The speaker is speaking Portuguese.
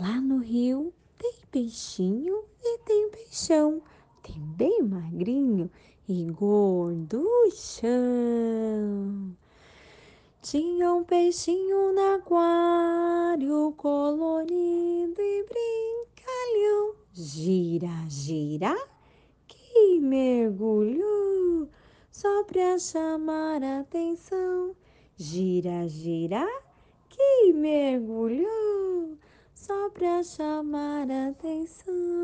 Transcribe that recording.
Lá no rio tem peixinho e tem peixão, tem bem magrinho e gorduchão. Tinha um peixinho no aquário colorido e brincalhão. Gira, gira, que mergulhou só pra chamar atenção. Gira, gira, que mergulhou só pra chamar atenção.